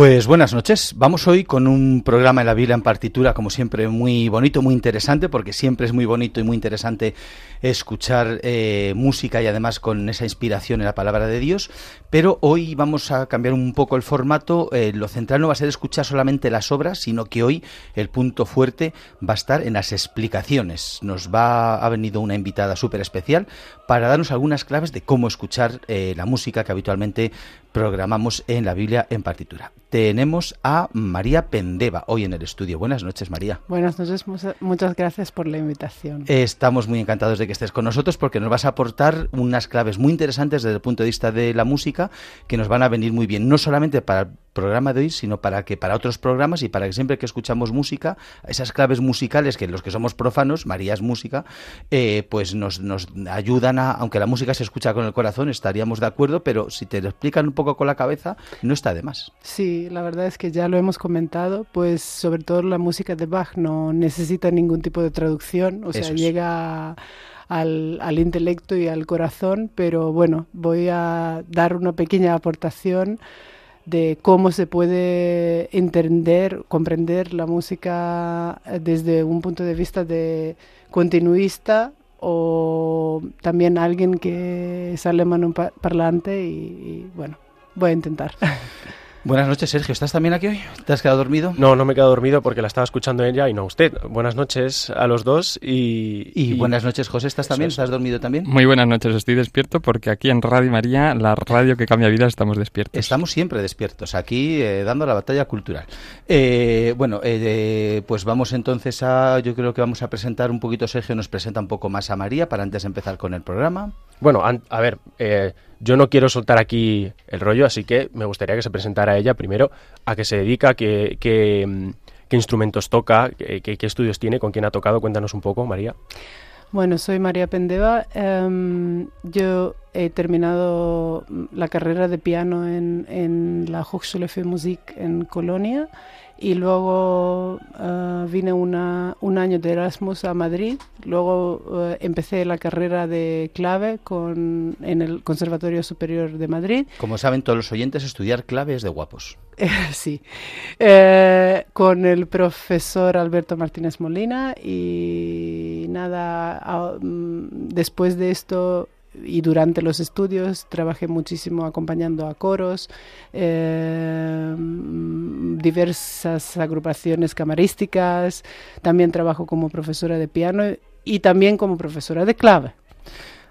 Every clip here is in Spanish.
Pues buenas noches. Vamos hoy con un programa en la Biblia en partitura, como siempre, muy bonito, muy interesante, porque siempre es muy bonito y muy interesante escuchar eh, música y además con esa inspiración en la palabra de Dios. Pero hoy vamos a cambiar un poco el formato. Eh, lo central no va a ser escuchar solamente las obras, sino que hoy el punto fuerte va a estar en las explicaciones. Nos va ha venido una invitada súper especial para darnos algunas claves de cómo escuchar eh, la música que habitualmente programamos en la Biblia en partitura. Tenemos a María Pendeva hoy en el estudio. Buenas noches, María. Buenas noches, muchas gracias por la invitación. Estamos muy encantados de que estés con nosotros porque nos vas a aportar unas claves muy interesantes desde el punto de vista de la música que nos van a venir muy bien, no solamente para el programa de hoy, sino para que para otros programas y para que siempre que escuchamos música, esas claves musicales que los que somos profanos, María es música, eh, pues nos, nos ayudan a, aunque la música se escucha con el corazón, estaríamos de acuerdo, pero si te lo explican un poco con la cabeza, no está de más. Sí, la verdad es que ya lo hemos comentado, pues sobre todo la música de Bach no necesita ningún tipo de traducción, o sea, llega al, al, intelecto y al corazón, pero bueno, voy a dar una pequeña aportación de cómo se puede entender, comprender la música desde un punto de vista de continuista o también alguien que sale mano parlante y bueno, voy a intentar. Buenas noches, Sergio. ¿Estás también aquí hoy? ¿Te has quedado dormido? No, no me he quedado dormido porque la estaba escuchando ella y no usted. Buenas noches a los dos y... Y, buenas noches, José. ¿Estás también? ¿Estás dormido también? Muy buenas noches. Estoy despierto porque aquí en Radio María, la radio que cambia vidas, estamos despiertos. Estamos siempre despiertos, aquí eh, dando la batalla cultural. Eh, bueno, eh, pues vamos entonces a... Yo creo que vamos a presentar un poquito, Sergio nos presenta un poco más a María para antes de empezar con el programa. Bueno, a ver... Yo no quiero soltar aquí el rollo, así que me gustaría que se presentara ella primero a qué se dedica, qué, qué, qué instrumentos toca, qué, estudios tiene, con quién ha tocado. Cuéntanos un poco, María. Bueno, soy María Pendeva. Um, yo he terminado la carrera de piano en, en la Hochschule für Musik en Colonia y luego uh, vine una, un año de Erasmus a Madrid. Luego uh, empecé la carrera de clave con, en el Conservatorio Superior de Madrid. Como saben todos los oyentes, estudiar clave es de guapos. sí, eh, con el profesor Alberto Martínez Molina y nada, uh, después de esto y durante los estudios trabajé muchísimo acompañando a coros, eh, diversas agrupaciones camarísticas, también trabajo como profesora de piano y también como profesora de clave.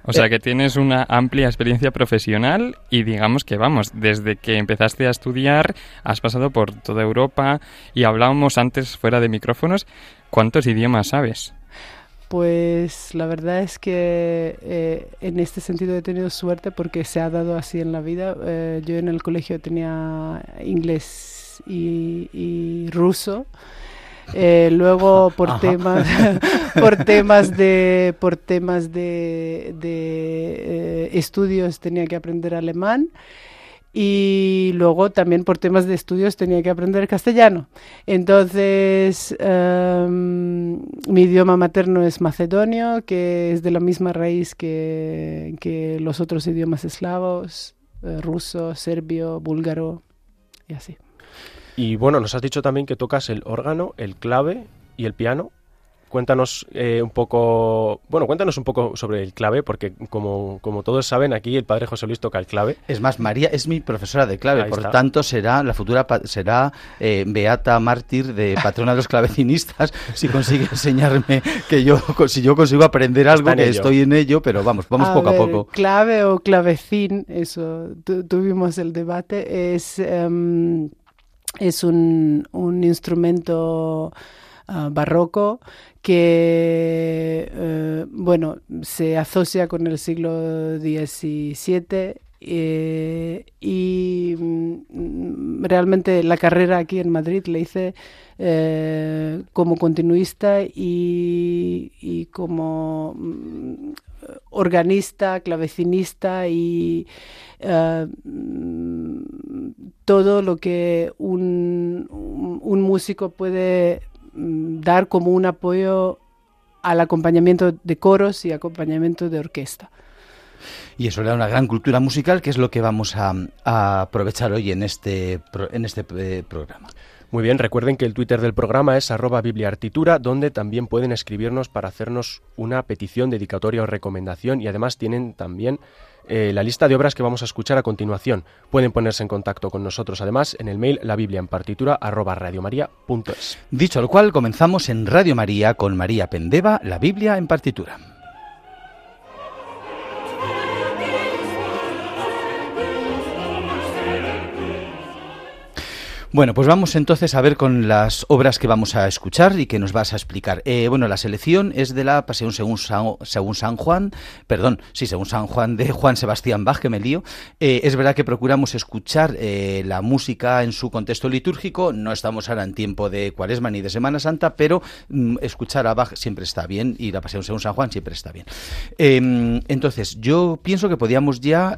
O sea que tienes una amplia experiencia profesional y digamos que vamos, desde que empezaste a estudiar has pasado por toda Europa y hablábamos antes fuera de micrófonos, ¿cuántos idiomas sabes? Pues la verdad es que eh, en este sentido he tenido suerte porque se ha dado así en la vida. Eh, yo en el colegio tenía inglés y, ruso. Eh, luego por temas por temas de por temas de, de estudios tenía que aprender alemán y luego también por temas de estudios tenía que aprender castellano. Entonces, em, mi idioma materno es macedonio, que es de la misma raíz que, que los otros idiomas eslavos, eh, ruso, serbio, búlgaro y así. Y bueno, nos has dicho también que tocas el órgano, el clave y el piano. Cuéntanos eh, un poco, bueno, cuéntanos un poco sobre el clave, porque como, como todos saben, aquí el padre José Luis toca el clave. Es más, María es mi profesora de clave, por tanto será la futura será eh, beata mártir de patrona de los clavecinistas si consigue enseñarme que yo si yo consigo aprender algo que estoy en ello, pero vamos, vamos poco a poco. Clave o clavecín, eso tuvimos el debate, es em, es un, un instrumento uh, barroco que eh, bueno se asocia con el siglo XVII eh, y mm, realmente la carrera aquí en Madrid le hice eh, como continuista y, como mm, organista, clavecinista y todo lo que un, músico puede mm, dar como un apoyo al acompañamiento de coros y acompañamiento de orquesta. Y eso le da una gran cultura musical, que es lo que vamos a, aprovechar hoy en este, en este eh, programa. Muy bien, recuerden que el Twitter del programa es arroba bibliartitura, donde también pueden escribirnos para hacernos una petición, dedicatoria o recomendación y además tienen también eh, la lista de obras que vamos a escuchar a continuación. Pueden ponerse en contacto con nosotros además en el mail la biblia en partitura arroba radiomaria.es. Dicho lo cual, comenzamos en Radio María con María Pendeva, la Biblia en partitura. Bueno, pues vamos entonces a ver con las obras que vamos a escuchar y que nos vas a explicar. Eh, bueno, la selección es de la Pasión según San, según San Juan, perdón, sí, según San Juan de Juan Sebastián Bach, que me lío. Eh, es verdad que procuramos escuchar eh, la música en su contexto litúrgico, no estamos ahora en tiempo de Cuaresma ni de Semana Santa, pero mm, escuchar a Bach siempre está bien y la Pasión según San Juan siempre está bien. Em, entonces, yo pienso que podíamos ya,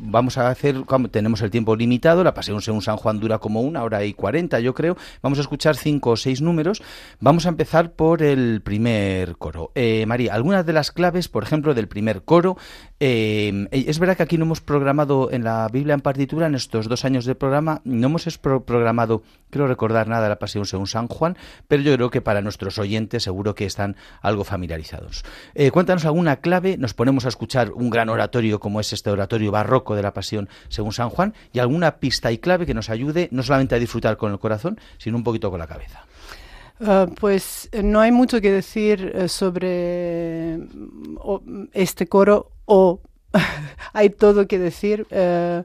vamos a hacer, tenemos el tiempo limitado, la Pasión según San Juan dura como una hora y cuarenta, yo creo. Vamos a escuchar cinco o seis números. Vamos a empezar por el primer coro. Eh, María, algunas de las claves, por ejemplo, del primer coro. Eh, es verdad que aquí no hemos programado en la Biblia en partitura, en estos dos años de programa, no hemos programado, creo recordar nada de la Pasión según San Juan, pero yo creo que para nuestros oyentes seguro que están algo familiarizados. Eh, cuéntanos alguna clave, nos ponemos a escuchar un gran oratorio como es este oratorio barroco de la Pasión según San Juan y alguna pista y clave que nos ayude no solamente a disfrutar con el corazón, sino un poquito con la cabeza. Ah, pues eh, no hay mucho que decir eh, sobre este coro o hay todo que decir. Eh,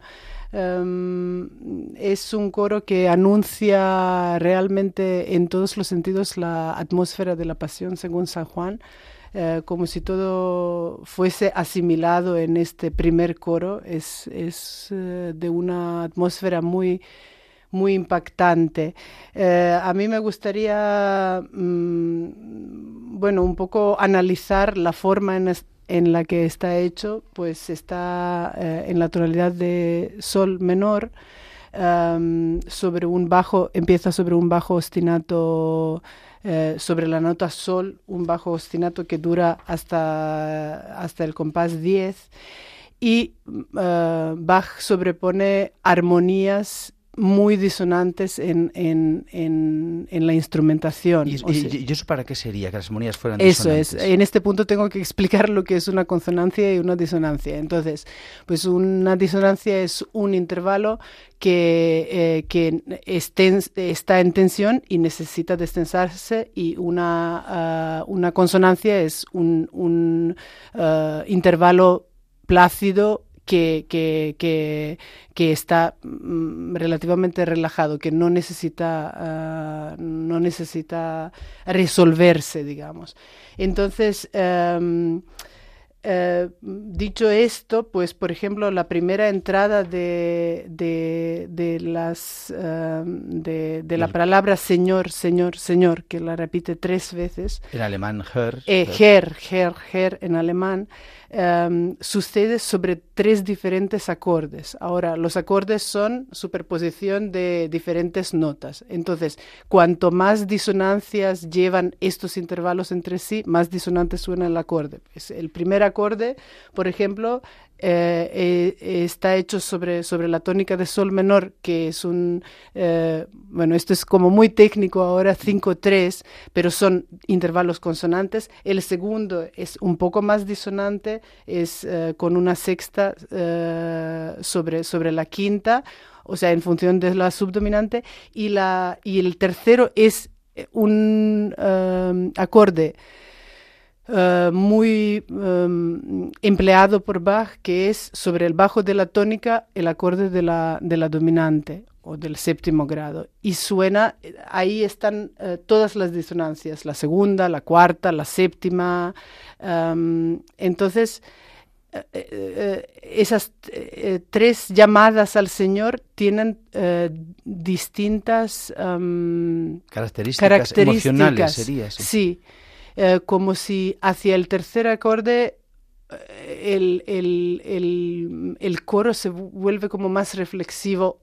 em, es un coro que anuncia realmente en todos los sentidos la atmósfera de la pasión según San Juan. como si todo fuese asimilado en este primer coro. Es, es de una atmósfera muy, muy impactante. Eh, a mí me gustaría, mm, bueno, un poco analizar la forma en, la que está hecho, pues está eh, en la tonalidad de sol menor, sobre un bajo, empieza sobre un bajo ostinato. Eh, sobre la nota sol, un bajo ostinato que dura hasta, hasta el compás 10 y Bach sobrepone armonías muy disonantes en, en, en, la instrumentación. ¿Y, eso para qué sería? Que las armonías fueran eso disonantes. Eso es. En este punto tengo que explicar lo que es una consonancia y una disonancia. Entonces, pues una disonancia es un intervalo que, eh, que está en tensión y necesita destensarse y una, ah, una consonancia es un, un ah, intervalo plácido que, que, que, está mm, relativamente relajado, que no necesita, ah, no necesita resolverse, digamos. Entonces, em, eh, dicho esto, pues por ejemplo, la primera entrada de, de, las, em, de, la palabra Señor, Señor, Señor, que la repite tres veces. En alemán, Herr. Eh, Herr, Herr, Herr en alemán. Em, sucede sobre tres diferentes acordes. Ahora, los acordes son superposición de diferentes notas. Entonces, cuanto más disonancias llevan estos intervalos entre sí, más disonante suena el acorde. el primer acorde, por ejemplo, eh, eh, está hecho sobre, sobre la tónica de sol menor, que es un, eh, bueno, esto es como muy técnico ahora, 5-3, pero son intervalos consonantes. El segundo es un poco más disonante, es con una sexta sobre, sobre la quinta, o sea, en función de la subdominante, y, la, y el tercero es un acorde eh, muy em, empleado por Bach, que es sobre el bajo de la tónica el acorde de la, de la dominante o del séptimo grado. Y suena, ahí están eh, todas las disonancias, la segunda, la cuarta, la séptima. Em, entonces, eh, esas tres llamadas al Señor tienen distintas em, características, emocionales, sería. sí. Eh, como si hacia el tercer acorde el, el, el, el coro se vuelve como más reflexivo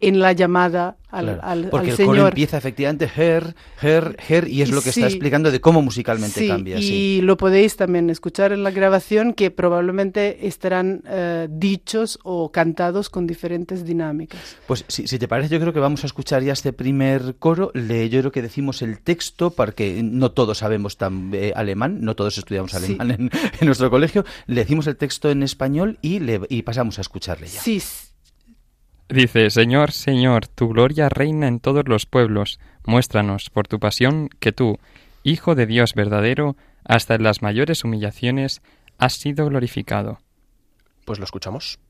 en la llamada al, Claro, al- Porque al el Señor. coro empieza efectivamente her, her, her, y es lo que está explicando de cómo musicalmente Sí, cambia. y sí. lo podéis también escuchar en la grabación que probablemente estarán eh, dichos o cantados con diferentes dinámicas. Pues si, si te parece, yo creo que vamos a escuchar ya este primer coro. Le, yo creo que decimos el texto, porque no todos sabemos tan, eh, alemán, no todos estudiamos Sí. alemán en, en nuestro colegio. Le decimos el texto en español y, le, y pasamos a escucharle ya. Sí, Dice, Señor, Señor, tu gloria reina en todos los pueblos. Muéstranos por tu pasión que tú, Hijo de Dios verdadero, hasta en las mayores humillaciones, has sido glorificado. Pues lo escuchamos.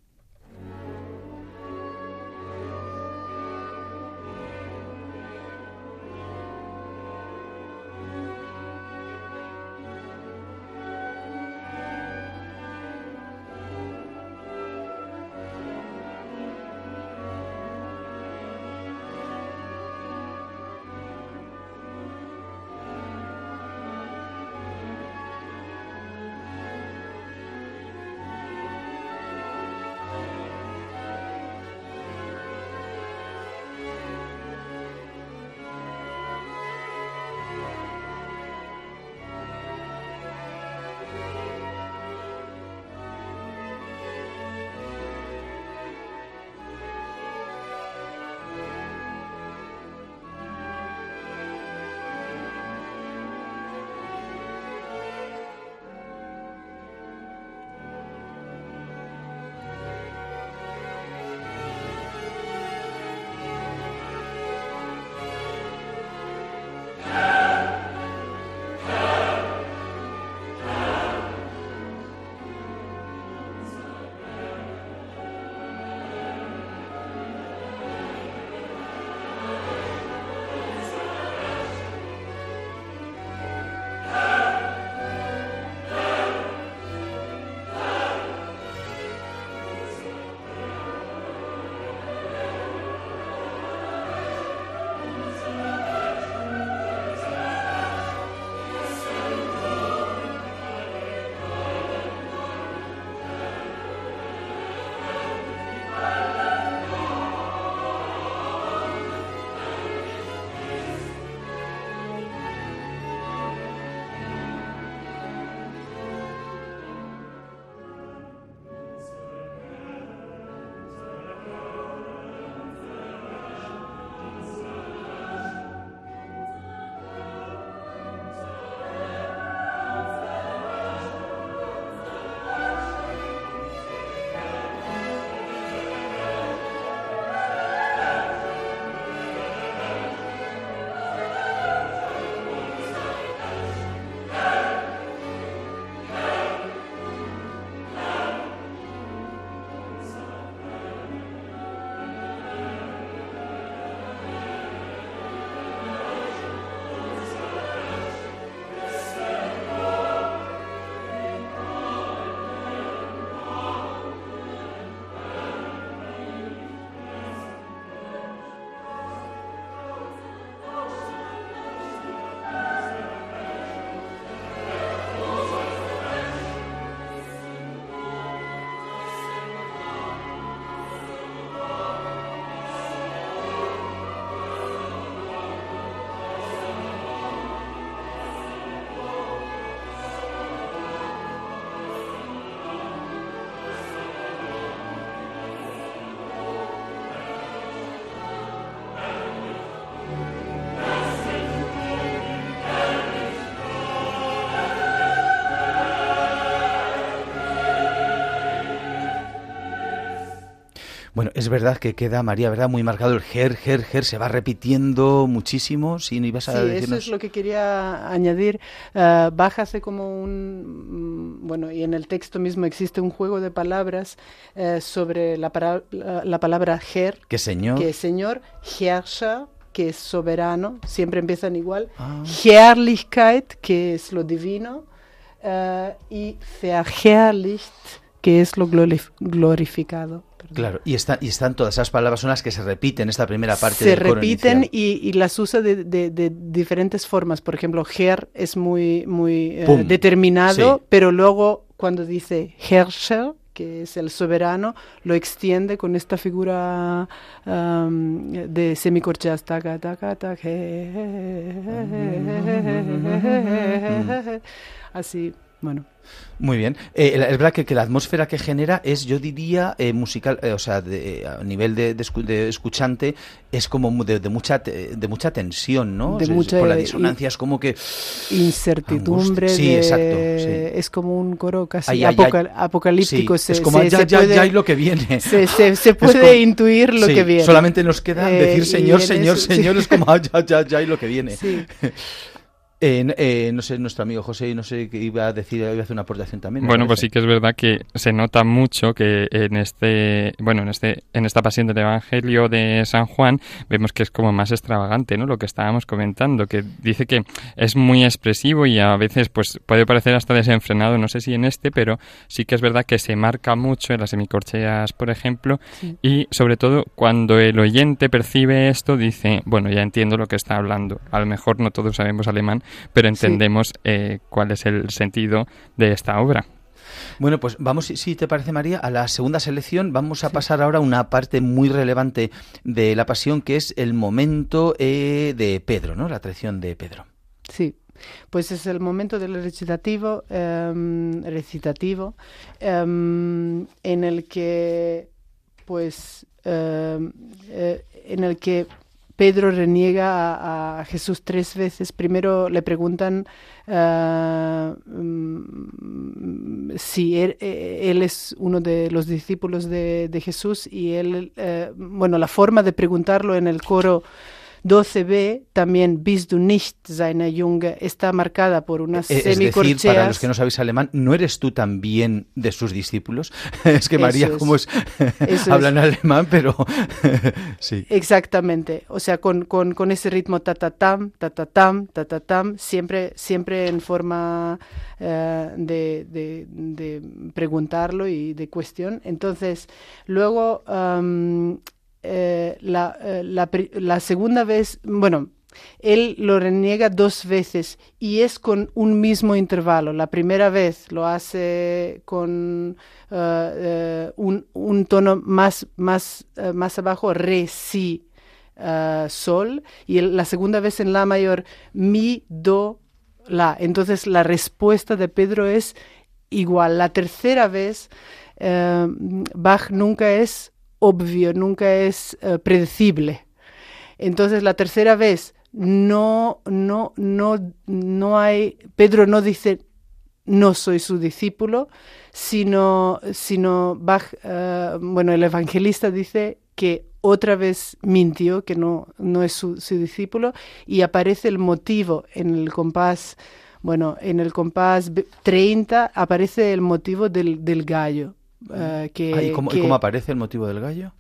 Bueno, es verdad que queda, María, ¿verdad? Muy marcado el ger, ger, ger, se va repitiendo muchísimo. Si no ibas a Sí, eso decirnos... es lo que quería añadir. Uh, bájase como un, bueno, y en el texto mismo existe un juego de palabras uh, sobre la, para, la, la, palabra ger, que señor, que es señor, Herrscher, que es soberano, siempre empiezan igual, ah. Herrlichkeit, que es lo divino, uh, y verherrlicht, que es lo glorificado. Claro, y, está, y están todas esas palabras, son las que se repiten en esta primera parte se del coro repiten inicial. y, y, las usa de, de, de, diferentes formas. Por ejemplo, Her es muy, muy eh, determinado, sí. pero luego cuando dice Herrscher, que es el soberano, lo extiende con esta figura um, de semicorcheas. Taca, taca, taca, así, bueno. Muy bien. Eh, es verdad que, que, la atmósfera que genera es, yo diría, eh, musical, eh, o sea, de, a nivel de, de, de, escuchante, es como de, de, mucha de mucha tensión, ¿no? De o sea, mucha por la disonancia es como que... Incertidumbre. Sí, exacto. Sí. Es como un coro casi Ay, ay, apocal ay. apocalíptico. Sí, Se, es como, se, ya, se ya, puede, ya hay lo que viene. Se, puede como, intuir lo sí, que viene. Solamente nos queda Eh, decir y Señor, Señor, Señor, es como, ya, ya, ya hay lo que viene. Eh, eh, no sé, nuestro amigo José, no sé qué iba a decir, iba a hacer una aportación también. Bueno, pues sí que es verdad que se nota mucho que en este, bueno, en este, en esta pasión del Evangelio de San Juan vemos que es como más extravagante, ¿no? Lo que estábamos comentando, que dice que es muy expresivo y a veces, pues, puede parecer hasta desenfrenado. No sé si en este, pero sí que es verdad que se marca mucho en las semicorcheas, por ejemplo, Sí. y sobre todo cuando el oyente percibe esto dice, bueno, ya entiendo lo que está hablando. A lo mejor no todos sabemos alemán, pero entendemos eh, cuál es el sentido de esta obra. Bueno, pues vamos, si- te parece, María, a la segunda selección. Vamos a pasar ahora a una parte muy relevante de la pasión, que es el momento eh, de Pedro, ¿no? La traición de Pedro. Sí, pues es el momento del recitativo, em, recitativo em, en el que, pues, em, eh, en el que Pedro reniega a, Jesús tres veces. Primero le preguntan ah, mm, si él, eh, él es uno de los discípulos de, de Jesús y él, eh, bueno, la forma de preguntarlo en el coro 12b, también bist du nicht seine Junge, está marcada por unas Eh, es decir, semicorcheas. para los que no sabéis alemán, ¿no eres tú también de sus discípulos? es que María, Eso es. como es, Eso habla es. en alemán, pero sí. Exactamente, o sea, con, con, con ese ritmo ta-ta-tam, ta-ta-tam, ta-ta-tam, siempre, siempre en forma eh, de, de- de preguntarlo y de cuestión. Entonces, luego, eh, la, eh, la segunda vez, bueno, él lo reniega dos veces y es con un mismo intervalo. La primera vez lo hace con eh, un, un tono más, más, más abajo, re, si, sol, y la segunda vez en la mayor, mi, do, la. Entonces la respuesta de Pedro es igual. La tercera vez, Bach nunca es obvio, nunca es eh, predecible. Entonces la tercera vez no, no, no, no hay, Pedro no dice no soy su discípulo, sino, sino Bach, eh, bueno, el evangelista dice que otra vez mintió, que no, no es su, su discípulo, y aparece el motivo en el compás, bueno, en el compás ve- 30 aparece el motivo del, del gallo. Eh, que, Ah, ¿y, cómo, y que- cómo aparece el motivo del gallo?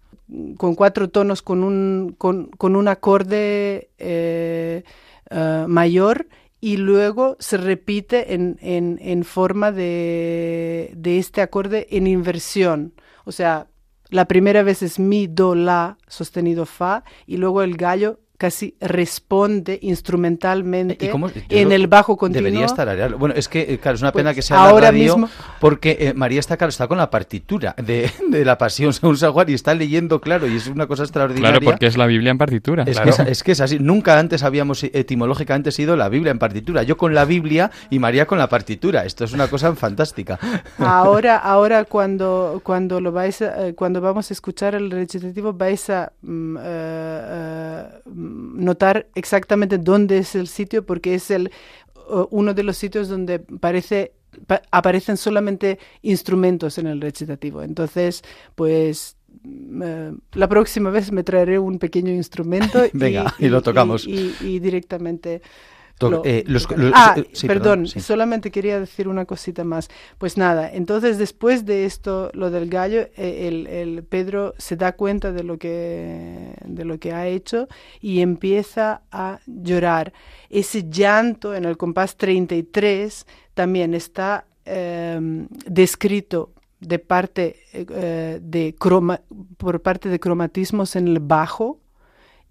con cuatro tonos, con un, con, con un acorde eh, eh, mayor y luego se repite en, en, en forma de, de este acorde en inversión. O sea, la primera vez es mi, do, la, sostenido, fa, y luego el gallo casi responde instrumentalmente ¿Y cómo- yo en el bajo continuo. Debería estar areal. Bueno, es que, eh, claro, es una Pues pena que sea la ahora radio, mismo- porque eh, María está, claro, está con la partitura de, de la Pasión según San Juan y está leyendo, claro, y es una cosa extraordinaria. Claro, porque es la Biblia en partitura. Es, Claro. que es, es que es así. Nunca antes habíamos eh, etimológicamente sido la Biblia en partitura. Yo con la Biblia y María con la partitura. Esto es una cosa fantástica. Ahora, ahora cuando, cuando lo vais a- cuando vamos a escuchar el recitativo vais a mm, notar exactamente dónde es el sitio porque es el uno de los sitios donde parece pa- aparecen solamente instrumentos en el recitativo. Entonces, pues mm, eh, la próxima vez me traeré un pequeño instrumento Venga, y lo tocamos. y- y directamente lo- eh, los- tocaré. los- ah, sí, perdón, perdón, sí. solamente quería decir una cosita más. Pues nada, entonces después de esto, lo del gallo, eh, el, el Pedro se da cuenta de lo que de lo que ha hecho y empieza a llorar. Ese llanto en el compás 33 también está em, descrito de parte eh, de croma, por parte de cromatismos en el bajo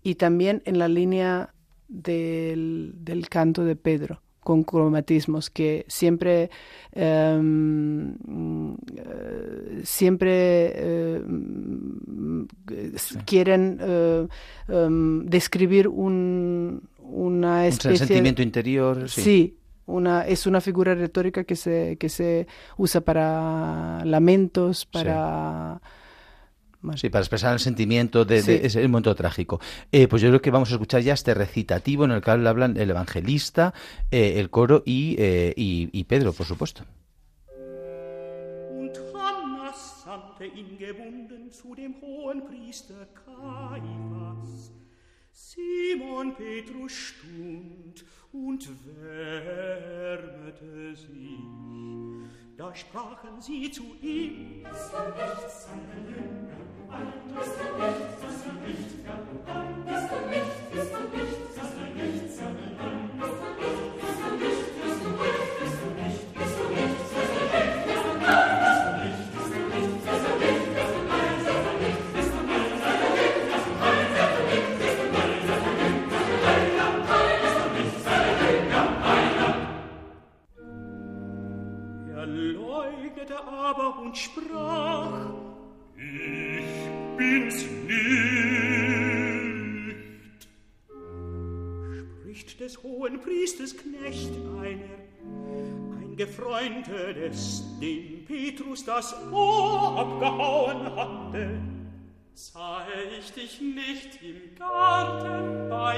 y también en la línea del, del canto de Pedro, con cromatismos que siempre em, eh, siempre em, quieren em, describir un, una especie un sentimiento interior sí, una, es una figura retórica que se, que se usa para lamentos, para... Sí, para expresar el sentimiento de, ese momento trágico. Eh, pues yo creo que vamos a escuchar ya este recitativo en el cual hablan el evangelista, eh, el coro y, eh, y, y, Pedro, por supuesto. da sprachen sie zu ihm. Es war nicht seine Jünger, ein, das war nicht, das war nicht, ja, ein, das war nicht, das war nicht, das war nicht seine Jünger. Und sprach, ich bin's nicht. Spricht des hohen Priesters Knecht einer, ein Gefreundetes, dem Petrus das Ohr abgehauen hatte. Sahe ich dich nicht im Garten bei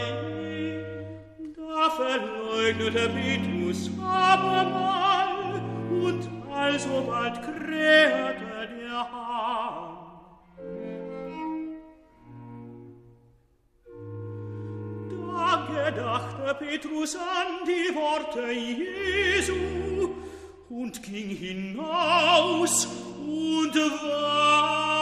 ihm, da verleugnete Petrus abermal und also bald krähte der Hahn. Da gedachte Petrus an die Worte Jesu und ging hinaus und war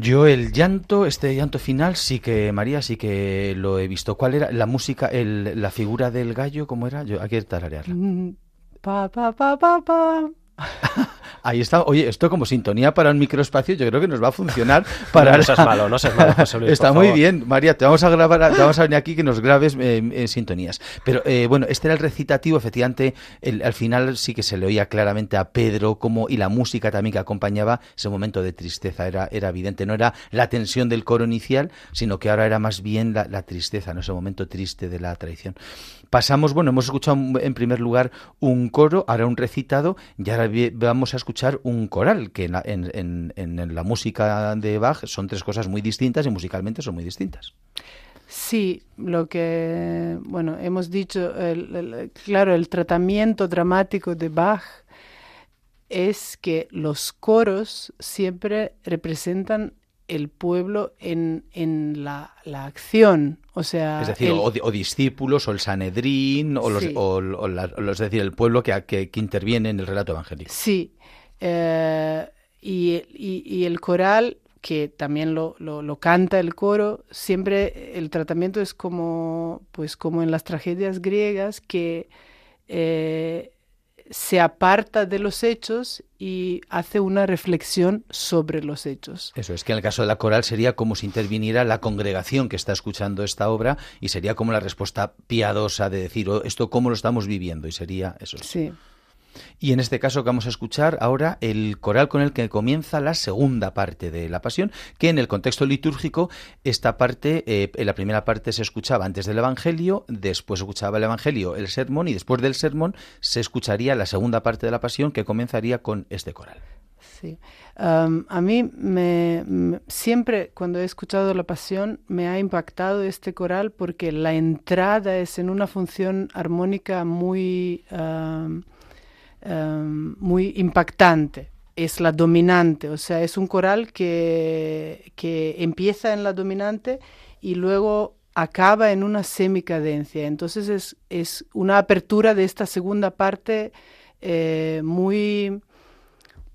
Yo el llanto, este llanto final, sí que, María, sí que lo he visto. ¿Cuál era la música, el, la figura del gallo? ¿Cómo era? Yo, hay que tararearla. Mm, pa, pa, pa, pa, pa. Ahí está. Oye, esto como sintonía para un microespacio, yo creo que nos va a funcionar para. no, seas malo, no seas malo, José Luis, Está muy bien, María. Te vamos a grabar, te vamos a venir aquí que nos grabes eh, sintonías. Pero eh, bueno, este era el recitativo. Efectivamente, al final sí que se le oía claramente a Pedro como y la música también que acompañaba ese momento de tristeza era, era evidente. No era la tensión del coro inicial, sino que ahora era más bien la, la tristeza, ¿no? ese momento triste de la traición. Pasamos, bueno, hemos escuchado en primer lugar un coro, ahora un recitado, y ahora vamos a escuchar un coral, que en, en, la música de Bach son tres cosas muy distintas y musicalmente son muy distintas. Sí, lo que, bueno, hemos dicho, claro, el tratamiento dramático de Bach es que los coros siempre representan el pueblo en, en la, la, acción. O sea, es decir, o, discípulos, o el Sanedrín, o, los, o, es decir, el pueblo que, que, interviene en el relato evangélico. Sí. Eh, y, y, el coral, que también lo, lo, lo, canta el coro, siempre el tratamiento es como, pues como en las tragedias griegas, que eh, se aparta de los hechos y hace una reflexión sobre los hechos. Eso es que en el caso de la coral sería como si interviniera la congregación que está escuchando esta obra y sería como la respuesta piadosa de decir oh, esto cómo lo estamos viviendo y sería eso. Sí. Y en este caso vamos a escuchar ahora el coral con el que comienza la segunda parte de la pasión, que en el contexto litúrgico esta parte, eh, la primera parte se escuchaba antes del Evangelio, después escuchaba el Evangelio, el sermón y después del sermón se escucharía la segunda parte de la pasión que comenzaría con este coral. Sí. a mí me, siempre cuando he escuchado la pasión me ha impactado este coral porque la entrada es en una función armónica muy... Em, muy impactante. Es la dominante, o sea, es un coral que, que empieza en la dominante y luego acaba en una semicadencia. Entonces es, es una apertura de esta segunda parte eh, muy,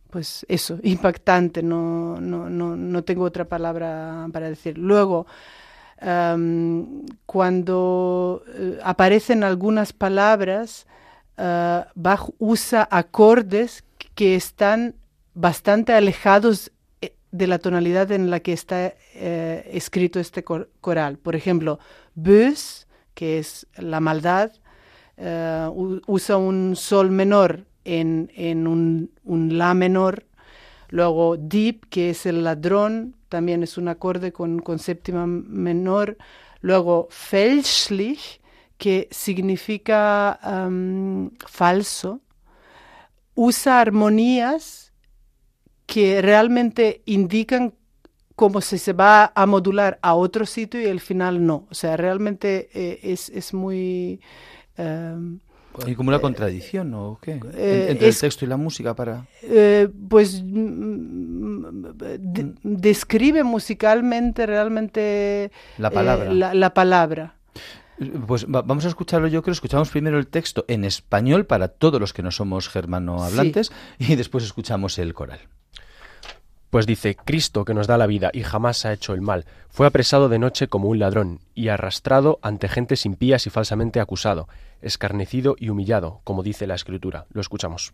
pues eso, impactante. No, no, no, no tengo otra palabra para decir. Luego, em, cuando eh, aparecen algunas palabras, uh, Bach usa acordes que están bastante alejados de la tonalidad en la que está eh, escrito este coral. Por ejemplo, bös, que es la maldad, eh, usa un sol menor en, un, la menor. Luego, deep, que es el ladrón, también es un acorde con, con séptima menor. Luego, fälschlich, que significa falso. Usa armonías que realmente indican cómo se, se va a modular a otro sitio y al final no. O sea, realmente eh, es, es, muy... Um, ¿Hay como una contradicción o qué? Eh, entre el texto y la música para...? Eh, pues mm, describe musicalmente realmente... La palabra. la palabra. Pues vamos a escucharlo, yo creo. Escuchamos primero el texto en español para todos los que no somos germanohablantes y después escuchamos el coral. Pues dice, Cristo que nos da la vida y jamás ha hecho el mal, fue apresado de noche como un ladrón y arrastrado ante gentes impías y falsamente acusado, escarnecido y humillado, como dice la Escritura. Lo escuchamos.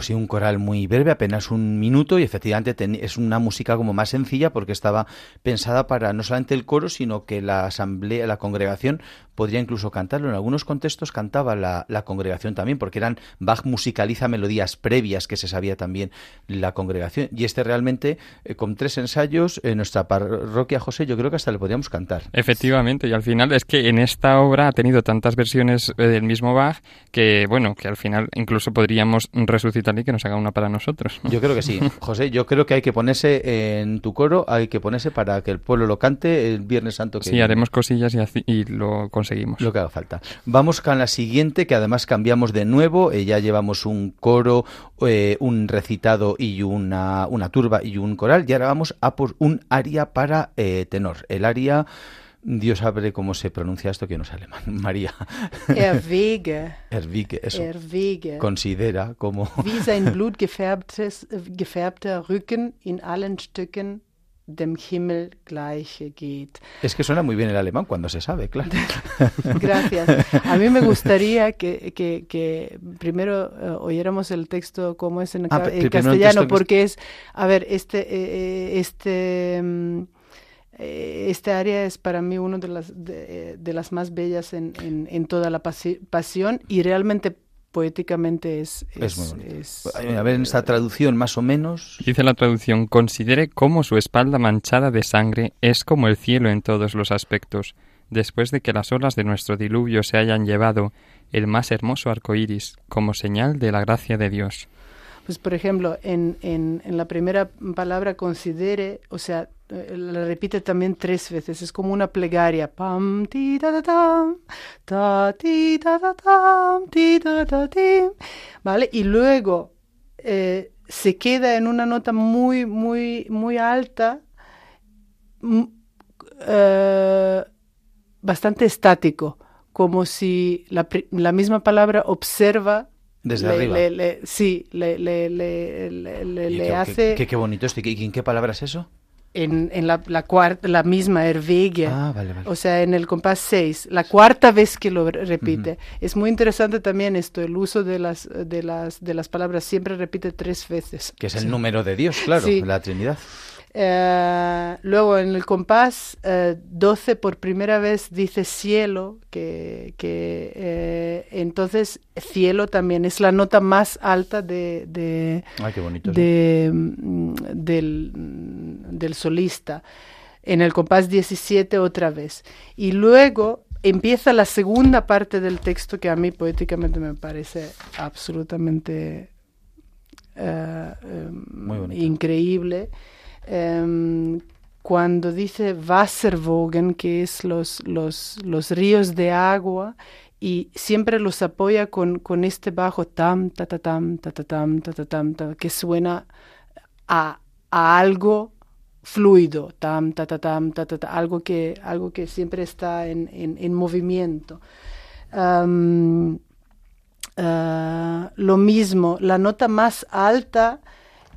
Pues sí, un coral muy breve, apenas un minuto, y efectivamente es una música como más sencilla porque estaba pensada para no solamente el coro, sino que la asamblea, la congregación podría incluso cantarlo. En algunos contextos cantaba la, congregación también, porque eran Bach musicaliza melodías previas que se sabía también la congregación. Y este realmente, eh, con tres ensayos, en nuestra parroquia José, yo creo que hasta le podíamos cantar. Efectivamente, y al final es que en esta obra ha tenido tantas versiones eh, del mismo Bach que, bueno, que al final incluso podríamos resucitar y que nos haga una para nosotros. Yo creo que sí. José, yo creo que hay que ponerse en tu coro, hay que ponerse para que el pueblo lo cante el Viernes Santo. Que sí, haremos cosillas y, lo conseguimos. Lo que haga falta. Vamos con la siguiente, que además cambiamos de nuevo. Eh, ya llevamos un coro, eh, un recitado y una, una turba y un coral. Y ahora vamos a por un aria para eh, tenor. El aria... Dios sabe cómo se pronuncia esto que no es alemán. María. Erwege. Erwege, eso. Erwege. Considera como... Wie sein blutgefärbtes, gefärbter Rücken in allen Stücken dem Himmel gleiche geht. Es que suena muy bien el alemán cuando se sabe, claro. Gracias. A mí me gustaría que, que, que primero uh, oyéramos el texto como es en, ah, en castellano, porque es, a ver, este, eh, eh este um, eh, esta área es para mí una de las, de, las más bellas en, en, toda la pasión y realmente poéticamente es... Es, muy a ver, en esta traducción más o menos... Dice la traducción, considere cómo su espalda manchada de sangre es como el cielo en todos los aspectos, después de que las olas de nuestro diluvio se hayan llevado el más hermoso arco iris, como señal de la gracia de Dios. Pues, por ejemplo, en, en, la primera palabra considere, o sea, eh, la repite también tres veces, es como una plegaria. Pam, ti, ta, ta, ta, ti, ta, ta, ti, ta, ta, ti. ¿Vale? Y luego eh, se queda en una nota muy, muy, muy alta, eh, bastante estático, como si la misma palabra observa desde arriba. sí, le, le, le, le hace... Qué, qué, bonito esto. ¿Y en qué palabra es eso? en, en la, la, cuarta, la misma ervegue, Ah, vale, vale. o sea, en el compás 6, la cuarta vez que lo re- repite. Es muy interesante también esto, el uso de las, de las, de las palabras, siempre repite tres veces. Que es el número de Dios, claro, Sí. la Trinidad. Eh, luego en el compás eh, 12 por primera vez dice cielo, que, que eh, entonces cielo también es la nota más alta de, de, Ay, qué bonito. eso. de, mm, del, del solista. En el compás 17 otra vez. Y luego empieza la segunda parte del texto que a mí poéticamente me parece absolutamente eh, Muy increíble. Em, cuando dice Wasserwogen, que es los, los, los ríos de agua, y siempre los apoya con, con este bajo tam, ta, ta, tam, ta, ta, tam, ta, ta, tam, ta, que suena a, a algo fluido, tam, ta, ta, tam, ta, ta, ta, algo, que, algo que siempre está en, en, en movimiento. Am, ah, lo mismo, la nota más alta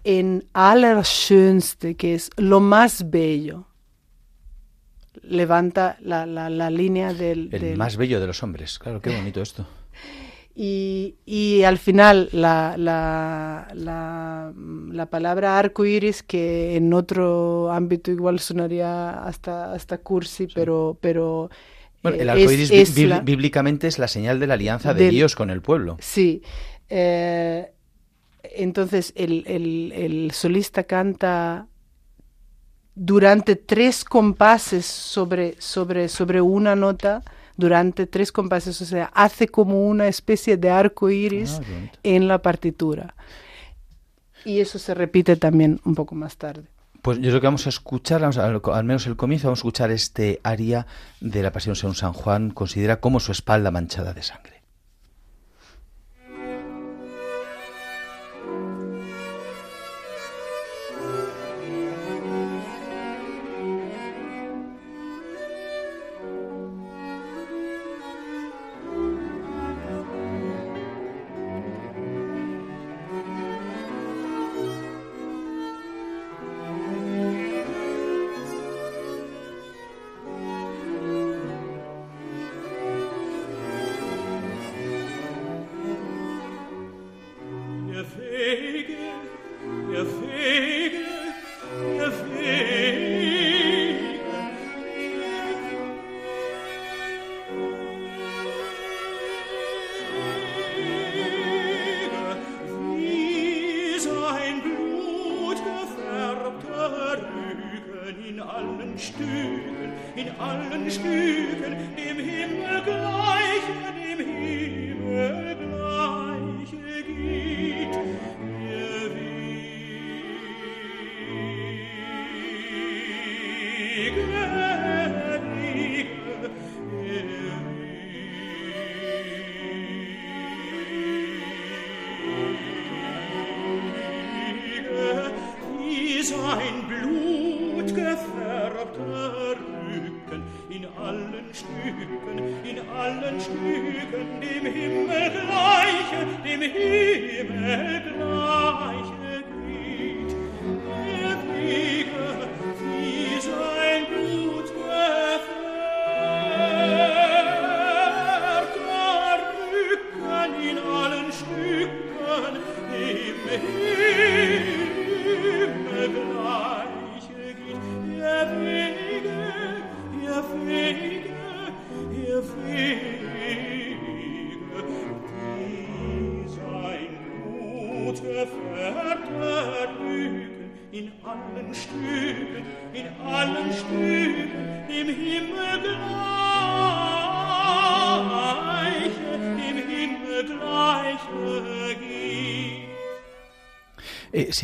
en Allerschönste, que es lo más bello. Levanta la, la, la línea del, El del- más bello de los hombres. Claro, qué bonito esto. y, y al final la, la, la, la palabra arco iris, que en otro ámbito igual sonaría hasta, hasta cursi, pero, pero Bueno, eh, el arco iris es- es bíblicamente es la señal de la alianza de Dios con el pueblo. Sí. eh, entonces el, el- el solista canta durante tres compases sobre, sobre, sobre una nota, durante tres compases, o sea, hace como una especie de arco iris Ah, en la partitura. Y eso se repite también un poco más tarde. Pues yo creo que vamos a escuchar, vamos a- al, al menos el comienzo, vamos a escuchar este aria de la Pasión según San Juan, considera como su espalda manchada de sangre.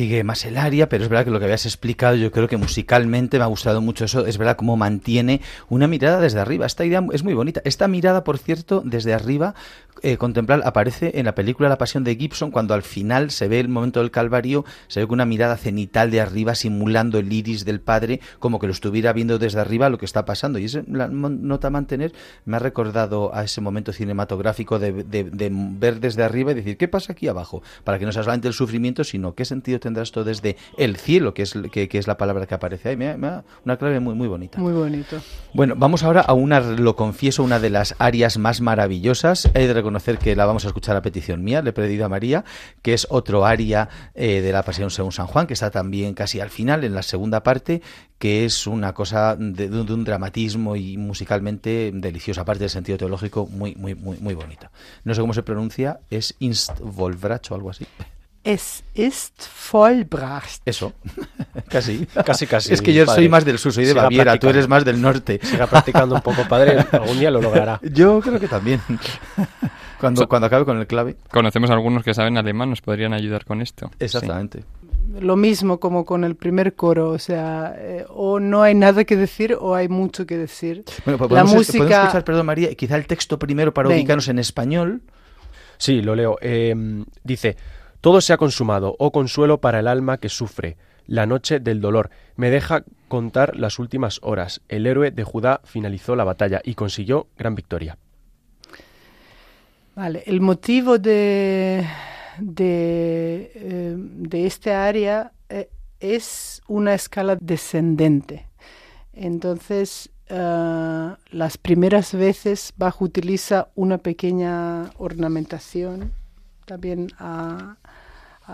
Sigue más el aria, pero es verdad que lo que habías explicado, yo creo que musicalmente me ha gustado mucho eso. Es verdad cómo mantiene una mirada desde arriba. Esta idea es muy bonita. Esta mirada, por cierto, desde arriba, eh, contemplar, aparece en la película La Pasión de Gibson, cuando al final se ve el momento del Calvario, se ve con una mirada cenital de arriba, simulando el iris del Padre, como que lo estuviera viendo desde arriba lo que está pasando. Y esa nota a mantener me ha recordado a ese momento cinematográfico de, ver desde arriba y decir, ¿qué pasa aquí abajo? Para que no sea solamente el sufrimiento, sino qué sentido sentido tendrá esto desde el cielo, que es, que, que es la palabra que aparece ahí. Me da una clave muy, muy bonita. Muy bonito. Bueno, vamos ahora a una, lo confieso, una de las arias más maravillosas. He de reconocer que la vamos a escuchar a petición mía, le he pedido a María, que es otro aria eh, de la Pasión según San Juan, que está también casi al final, en la segunda parte, que es una cosa de, de un- dramatismo y musicalmente deliciosa, aparte del sentido teológico, muy, muy, muy, muy bonita. No sé cómo se pronuncia, es Instvolvrach o algo así. Es ist vollbracht. Eso, casi. Casi, casi. Es que yo padre. soy más del sur, soy de Siga Baviera, tú eres más del norte. Siga practicando un poco, padre. Algún día lo logrará. Yo creo que también. Cuando, cuando acabe con el clave. Conocemos a algunos que saben alemán, nos podrían ayudar con esto. Exactamente. Lo mismo como con el primer coro, o sea, eh, o no hay nada que decir o hay mucho que decir. Bueno, pues La podemos, música- podemos escuchar, perdón María, quizá el texto primero para Venga. ubicarnos en español. Sí, lo leo. Eh, dice, todo se ha consumado, oh consuelo para el alma que sufre. La noche del dolor me deja contar las últimas horas. El héroe de Judá finalizó la batalla y consiguió gran victoria. Vale, el motivo de, de, eh, de este área eh, es una escala descendente. Entonces, eh, las primeras veces Bach utiliza una pequeña ornamentación, también a,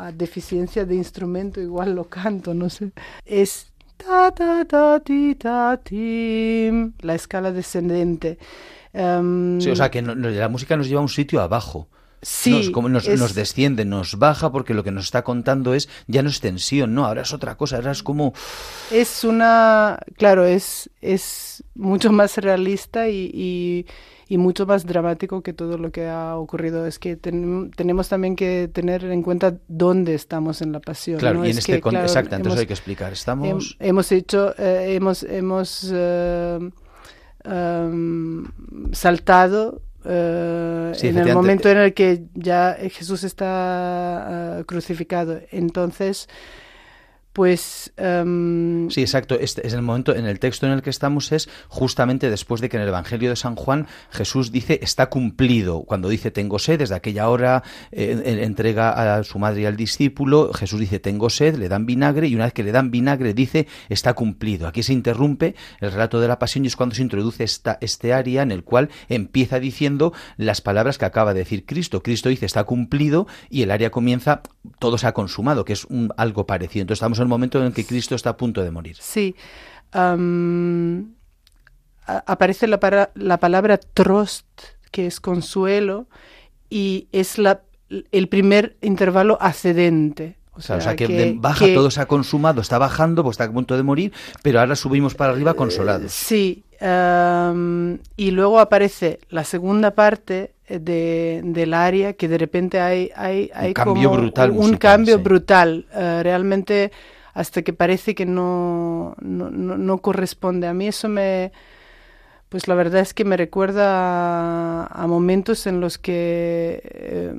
a deficiencia de instrumento, igual lo canto, no sé. Es ta ta ta ti ta tim, la escala descendente. Em, Sí, o sea, que no- la música nos lleva a un sitio abajo. Sí, Nos, como nos, es- nos desciende, nos baja, porque lo que nos está contando es, ya no es tensión, no, ahora es otra cosa, ahora es como... Es una, claro, es, es mucho más realista y, y, y mucho más dramático que todo lo que ha ocurrido. Es que ten- tenemos también que tener en cuenta dónde estamos en la pasión. Claro, ¿no? y en Es este que, con- claro, exacto, entonces hemos- hay que explicar. Estamos... Hem- hemos hecho, eh, hemos, hemos eh, em, saltado eh, Sí, en el momento en el que ya Jesús está eh, crucificado. Entonces, pues... em, Sí, exacto. Este es el momento, en el texto en el que estamos es justamente después de que en el Evangelio de San Juan Jesús dice está cumplido. Cuando dice tengo sed, desde aquella hora eh, entrega a su madre y al discípulo, Jesús dice tengo sed, le dan vinagre y una vez que le dan vinagre dice está cumplido. Aquí se interrumpe el relato de la pasión y es cuando se introduce esta, este área en el cual empieza diciendo las palabras que acaba de decir Cristo. Cristo dice está cumplido y el área comienza todo se ha consumado, que es un, algo parecido. Entonces estamos en el momento en el que Cristo está a punto de morir. Sí. aparece la, para- la palabra trost, que es consuelo, y es la, el primer intervalo ascendente. O sea, o sea, que, baja, que- todo se ha consumado, está bajando, pues está a punto de morir, pero ahora subimos para arriba consolados. Sí, am, y luego aparece la segunda parte eh, de, del área que de repente hay, hay, hay cambio como brutal un musical, cambio sí. brutal, eh, realmente hasta que parece que no, no, no- no corresponde. A mí eso me, pues la verdad es que me recuerda a, momentos en los que eh,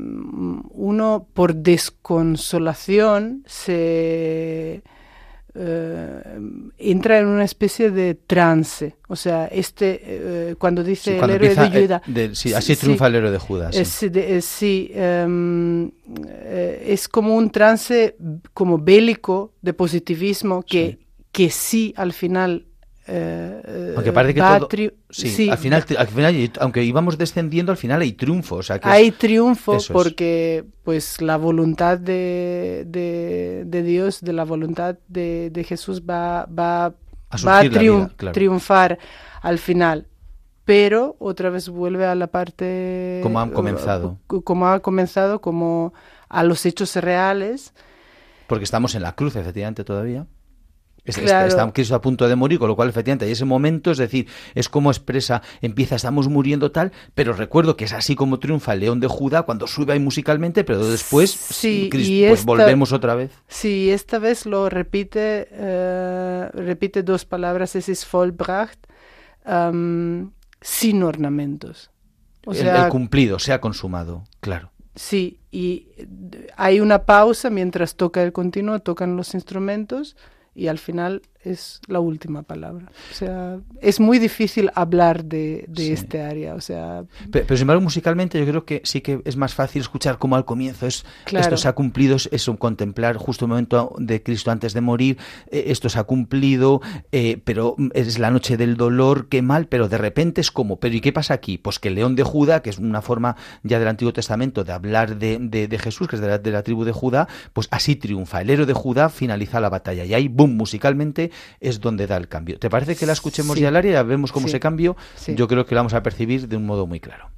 uno por desconsolación se eh, entra en una especie de trance. O sea, este eh, cuando dice Sí, el cuando héroe empieza, de eh, Judá. de- sí, así Sí, triunfa el héroe de Judas. sí. Es, de- sí, em, eh, es como un trance como bélico de positivismo que, que sí al final eh, Aunque parece que todo- Sí, sí, al final, al final, aunque íbamos descendiendo, al final hay triunfo. O sea, que es- hay triunfo eso es. porque pues la voluntad de, de, de Dios, de la voluntad de, de Jesús va, va, A va a triun- vida, claro. triunfar al final. Pero otra vez vuelve a la parte... Como han comenzado. Como ha comenzado, como a los hechos reales. porque estamos en la cruz, efectivamente, todavía. Es- es- Claro. Está Cristo a punto de morir, con lo cual, efectivamente, hay ese momento, es decir, es como expresa, empieza, estamos muriendo tal, pero recuerdo que es así como triunfa el león de Judá cuando sube ahí musicalmente, pero después Sí, Cristo- y pues volvemos otra vez. Sí, esta vez lo repite, eh, repite dos palabras, es ist vollbracht, sin ornamentos. O El- sea, el, cumplido, se ha consumado, claro. sí, y hay una pausa mientras toca el continuo, tocan los instrumentos y al final es la última palabra. O sea, es muy difícil hablar de, de Sí. este área. O sea, Pe- Pero, sin embargo, musicalmente yo creo que sí que es más fácil escuchar como al comienzo es Claro. esto se ha cumplido, es eso, contemplar justo el momento de Cristo antes de morir, eh, esto se ha cumplido, eh, pero es la noche del dolor, qué mal, pero de repente es como, pero ¿y qué pasa aquí? Pues que el león de Judá, que es una forma ya del Antiguo Testamento de hablar de, de- de Jesús, que es de la, de la tribu de Judá, pues así triunfa. El héroe de Judá finaliza la batalla y ahí, boom, musicalmente es donde da el cambio. ¿Te parece que la escuchemos Sí. ya al área? Ya vemos cómo Sí. cambio, Sí. yo creo que lo vamos a percibir de un modo muy claro.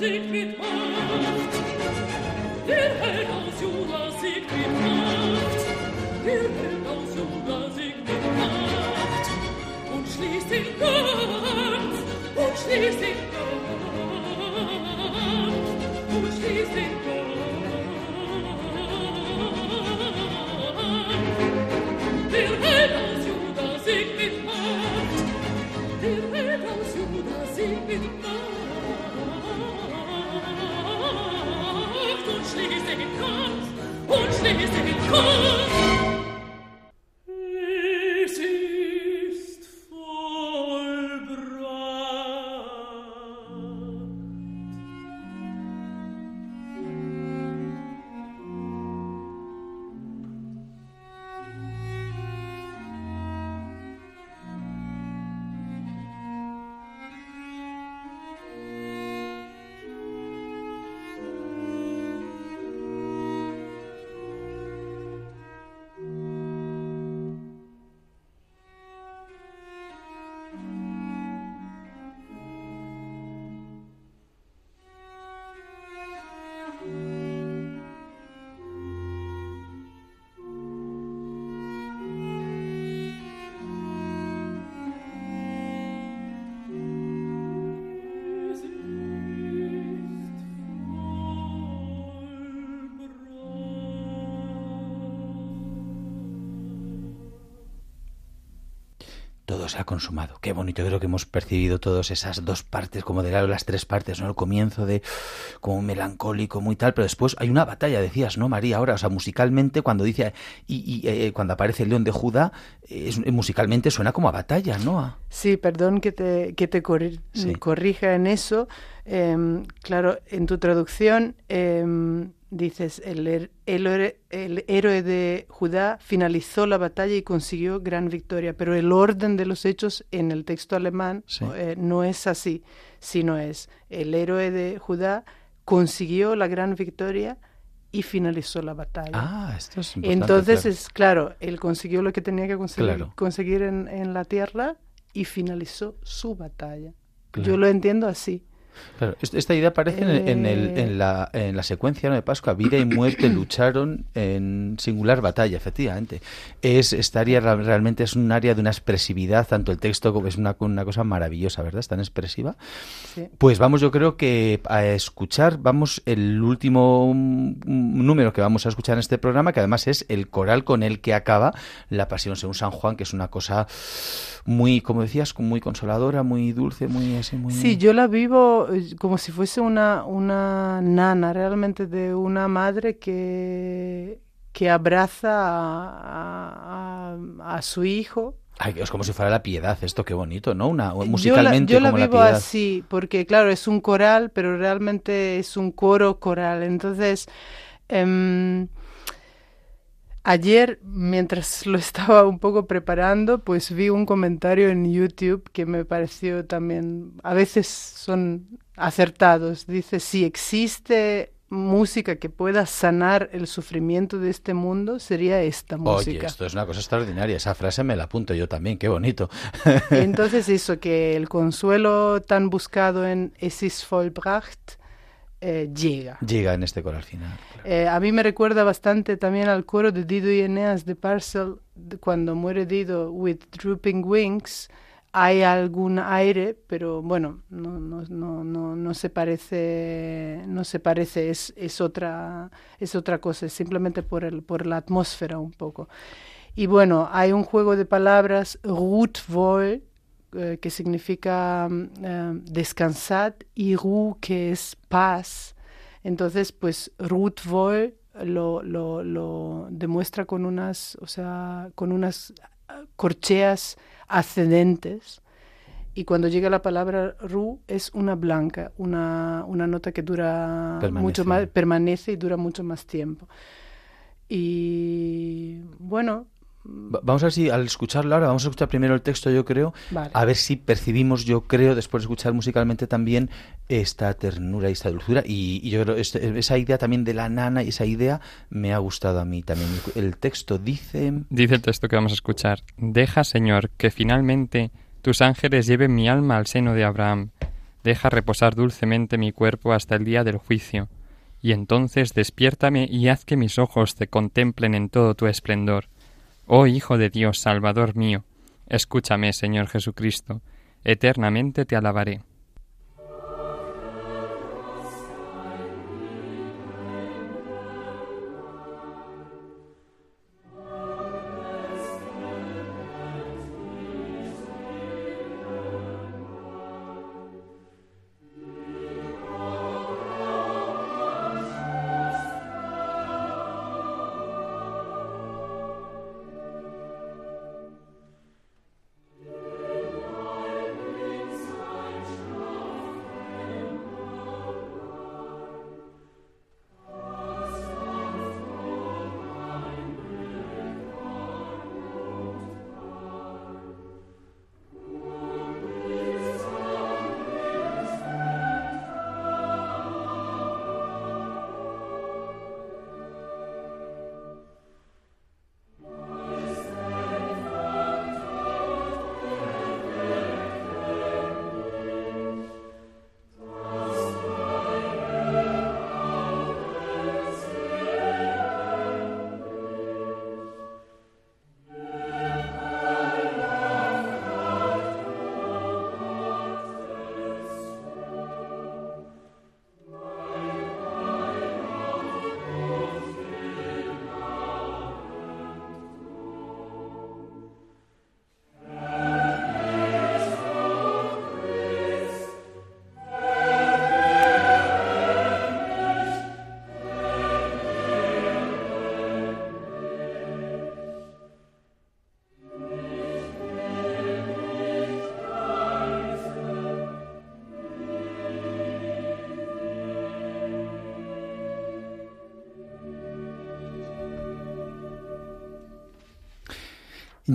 Siegt mit Macht. Der Held aus Juda siegt Macht. Der Held aus Macht. Und schließt den Kampf. Und schließt den Kampf. Und schließt den Kampf. come. Se ha consumado. Qué bonito, creo que hemos percibido todas esas dos partes, como de las tres partes, ¿no? El comienzo de como melancólico, muy tal, pero después hay una batalla, decías, ¿no, María? Ahora, o sea, musicalmente, cuando dice, y, y eh, cuando aparece el león de Judá, es, musicalmente suena como a batalla, ¿no? Sí, perdón que te, que te corri- Sí. corrija en eso. Em, claro, en tu traducción em, dices, el, el, héroe- el héroe de Judá finalizó la batalla y consiguió gran victoria, pero el orden de los hechos en el texto alemán Sí. eh, no es así, sino es el héroe de Judá consiguió la gran victoria y finalizó la batalla. Ah, esto es importante, Entonces claro. es claro, él consiguió lo que tenía que conseguir, Claro. conseguir en, en la tierra y finalizó su batalla. Claro. Yo lo entiendo así. Claro, esta idea aparece en, en el- Eh. en la, en la secuencia ¿no? de Pascua. Vida y muerte lucharon en singular batalla, efectivamente. Es, esta área realmente es un área de una expresividad, tanto el texto como es una, una cosa maravillosa, ¿verdad? Es tan expresiva. Sí. Pues vamos, yo creo que a escuchar, vamos, el último mm, número que vamos a escuchar en este programa, que además es el coral con el que acaba la Pasión según San Juan, que es una cosa muy, como decías, muy consoladora, muy dulce, muy así, muy... Sí, yo la vivo eh, como si fuese una, una nana, realmente de una madre que, que abraza a, a- a su hijo. Ay, es como si fuera la piedad, esto qué bonito, ¿no? Una, Yo la- musicalmente yo la, como la vivo piedad. así, porque claro, es un coral, pero realmente es un coro coral. Entonces, em, ayer, mientras lo estaba un poco preparando, pues vi un comentario en YouTube que me pareció también, a veces son acertados. Dice, si existe música que pueda sanar el sufrimiento de este mundo, sería esta Oye, música. esto es una cosa extraordinaria. Esa frase me la apunto yo también, qué bonito. Entonces eso, que el consuelo tan buscado en Es ist vollbracht eh, llega. Llega en este coral final. claro. Eh, a mí me recuerda bastante también al coro de Dido y Eneas de Parcel, de cuando muere Dido with drooping wings. Hay algún aire, pero bueno, no, no, no, no, no se parece, no se parece, es, es otra, es otra cosa, es simplemente por el, por la atmósfera un poco. Y bueno, hay un juego de palabras, eh, que significa eh, descansad, y Ru, que es paz. Entonces, pues Ruth wohl lo, lo, lo demuestra con unas, o sea, con unas ah, corcheas ascendentes. Y cuando llega la palabra ru es una blanca, una, una nota que dura Permanece. mucho más, permanece y dura mucho más tiempo. Y bueno, Vamos a ver si al escucharlo ahora, vamos a escuchar primero el texto, yo creo, Vale. a ver si percibimos, yo creo, después de escuchar musicalmente también esta ternura y esta dulzura. Y, y yo creo este- esa idea también de la nana y esa idea me ha gustado a mí también. El texto dice... Dice el texto que vamos a escuchar, Deja, Señor, que finalmente tus ángeles lleven mi alma al seno de Abraham. Deja reposar dulcemente mi cuerpo hasta el día del juicio. Y entonces despiértame y haz que mis ojos te contemplen en todo tu esplendor. Oh Hijo de Dios, Salvador mío, escúchame, Señor Jesucristo, eternamente te alabaré.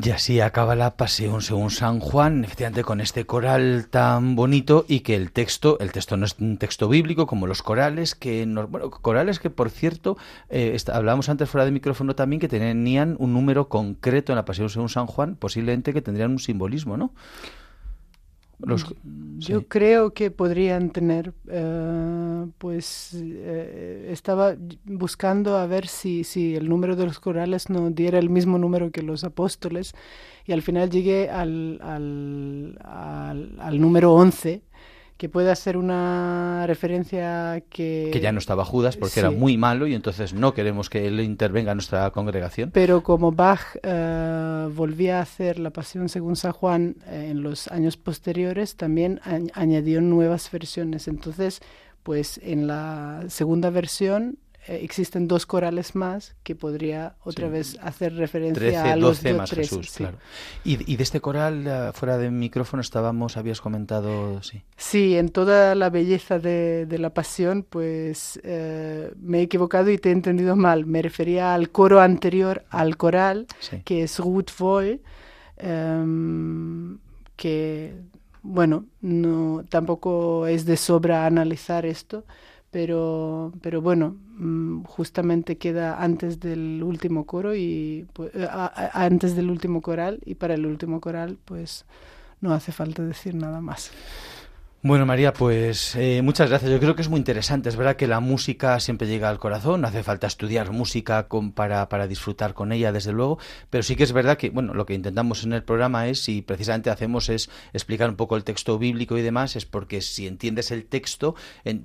Y así acaba la pasión según San Juan, efectivamente con este coral tan bonito y que el texto, el texto no es un texto bíblico como los corales, que no- bueno, corales que por cierto, eh, hablábamos antes fuera de micrófono también que tenían un número concreto en la pasión según San Juan, posiblemente que tendrían un simbolismo, ¿no? Los- Yo sí. creo que podrían tener, eh, pues eh, estaba buscando a ver si, si el número de los corales no diera el mismo número que los apóstoles y al final llegué al, al, al, al número 11, que puede hacer una referencia que... que ya no estaba Judas porque sí. era muy malo y entonces no queremos que él intervenga en nuestra congregación. Pero como Bach eh, volvía a hacer la Pasión según San Juan eh, en los años posteriores, también añ- añadió nuevas versiones. Entonces, pues en la segunda versión eh, existen dos corales más que podría otra Sí. vez hacer referencia 13, a los 12 do- más 13, Jesús, sí. claro. Y, y de este coral, eh, fuera de micrófono, estábamos, habías comentado, sí. Sí, en toda la belleza de, de la pasión, pues eh, me he equivocado y te he entendido mal. Me refería al coro anterior al coral, Sí. que es Ruth Voll, em, que, bueno, no, tampoco es de sobra analizar esto, pero, pero bueno, mm, justamente queda antes del último coro y pues, eh, a- antes del último coral y para el último coral, pues no hace falta decir nada más. Bueno, María, pues eh, muchas gracias. Yo creo que es muy interesante. Es verdad que la música siempre llega al corazón. No hace falta estudiar música con- para, para disfrutar con ella, desde luego. Pero sí que es verdad que, bueno, lo que intentamos en el programa es, y precisamente hacemos es explicar un poco el texto bíblico y demás, es porque si entiendes el texto,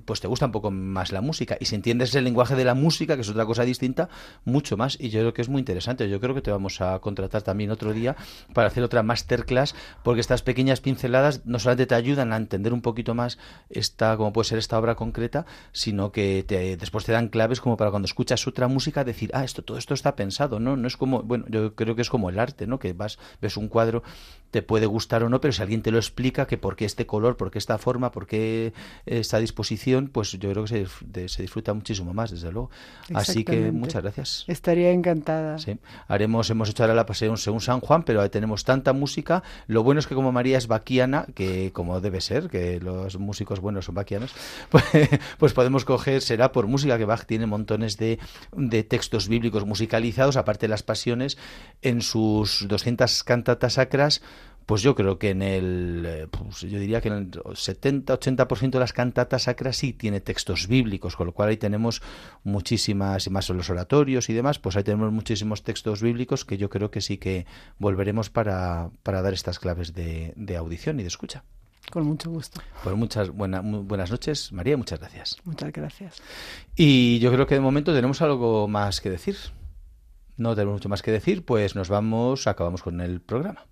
pues te gusta un poco más la música. Y si entiendes el lenguaje de la música, que es otra cosa distinta, mucho más. Y yo creo que es muy interesante. Yo creo que te vamos a contratar también otro día para hacer otra masterclass, porque estas pequeñas pinceladas no solamente te ayudan a entender un poquito más esta, como puede ser esta obra concreta, sino que te, después te dan claves como para cuando escuchas otra música decir, ah, esto, todo esto está pensado, ¿no? No es como, bueno, yo creo que es como el arte, ¿no? Que vas, ves un cuadro, te puede gustar o no, pero si alguien te lo explica, que por qué este color, por qué esta forma, por qué esta disposición, pues yo creo que se, de- se disfruta muchísimo más, desde luego. Así que muchas gracias. Estaría encantada. Sí, haremos, hemos hecho ahora la pasión según San Juan, pero tenemos tanta música. Lo bueno es que como María es vaquiana, que como debe ser, que los músicos buenos son vaquianos, pues, pues podemos coger, será por música, que Bach tiene montones de, de textos bíblicos musicalizados, aparte de las pasiones, en sus 200 cantatas sacras. Pues yo creo que en el, eh, pues yo diría que en el 70-80% de las cantatas sacras sí tiene textos bíblicos, con lo cual ahí tenemos muchísimas, y más en los oratorios y demás, pues ahí tenemos muchísimos textos bíblicos que yo creo que sí que volveremos para, para dar estas claves de, de audición y de escucha. Con mucho gusto. Pues muchas buena- muy buenas noches, María, muchas gracias. Muchas gracias. Y yo creo que de momento tenemos algo más que decir. No tenemos mucho más que decir, pues nos vamos, acabamos con el programa.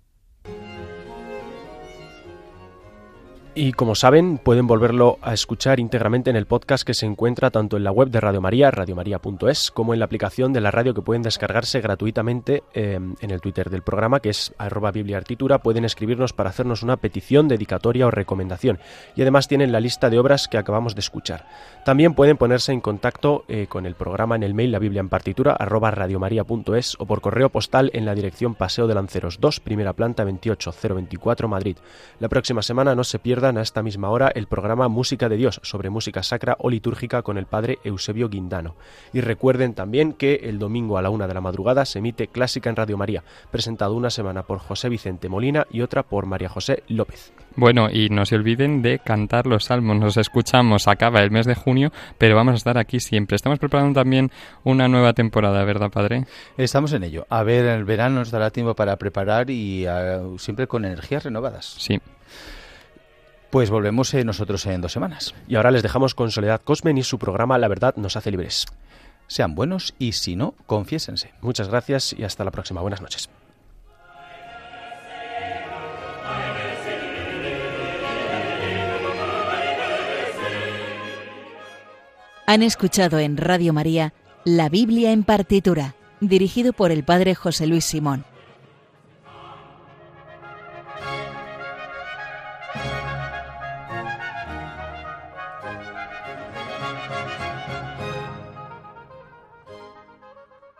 Y como saben, pueden volverlo a escuchar íntegramente en el podcast que se encuentra tanto en la web de Radio María, radiomaria.es, como en la aplicación de la radio que pueden descargarse gratuitamente eh, en el Twitter del programa, que es arroba bibliaartitura. Pueden escribirnos para hacernos una petición, dedicatoria o recomendación. Y además tienen la lista de obras que acabamos de escuchar. También pueden ponerse en contacto eh, con el programa en el mail la biblia en partitura arroba radiomaria.es o por correo postal en la dirección Paseo de Lanceros 2, primera planta 28024 Madrid. La próxima semana no se pierdan a esta misma hora el programa Música de Dios sobre música sacra o litúrgica con el padre Eusebio Guindano. Y recuerden también que el domingo a la una de la madrugada se emite Clásica en Radio María, presentado una semana por José Vicente Molina y otra por María José López. Bueno, y no se olviden de cantar los salmos. Nos escuchamos, acaba el mes de junio, pero vamos a estar aquí siempre. Estamos preparando también una nueva temporada, ¿verdad, padre? Estamos en ello. A ver, el verano nos dará tiempo para preparar y ah, siempre con energías renovadas. Sí. Pues volvemos eh, nosotros en dos semanas. Y ahora les dejamos con Soledad Cosmen y su programa La Verdad nos hace libres. Sean buenos y si no, confiésense. Muchas gracias y hasta la próxima. Buenas noches. Han escuchado en Radio María La Biblia en partitura, dirigido por el padre José Luis Simón.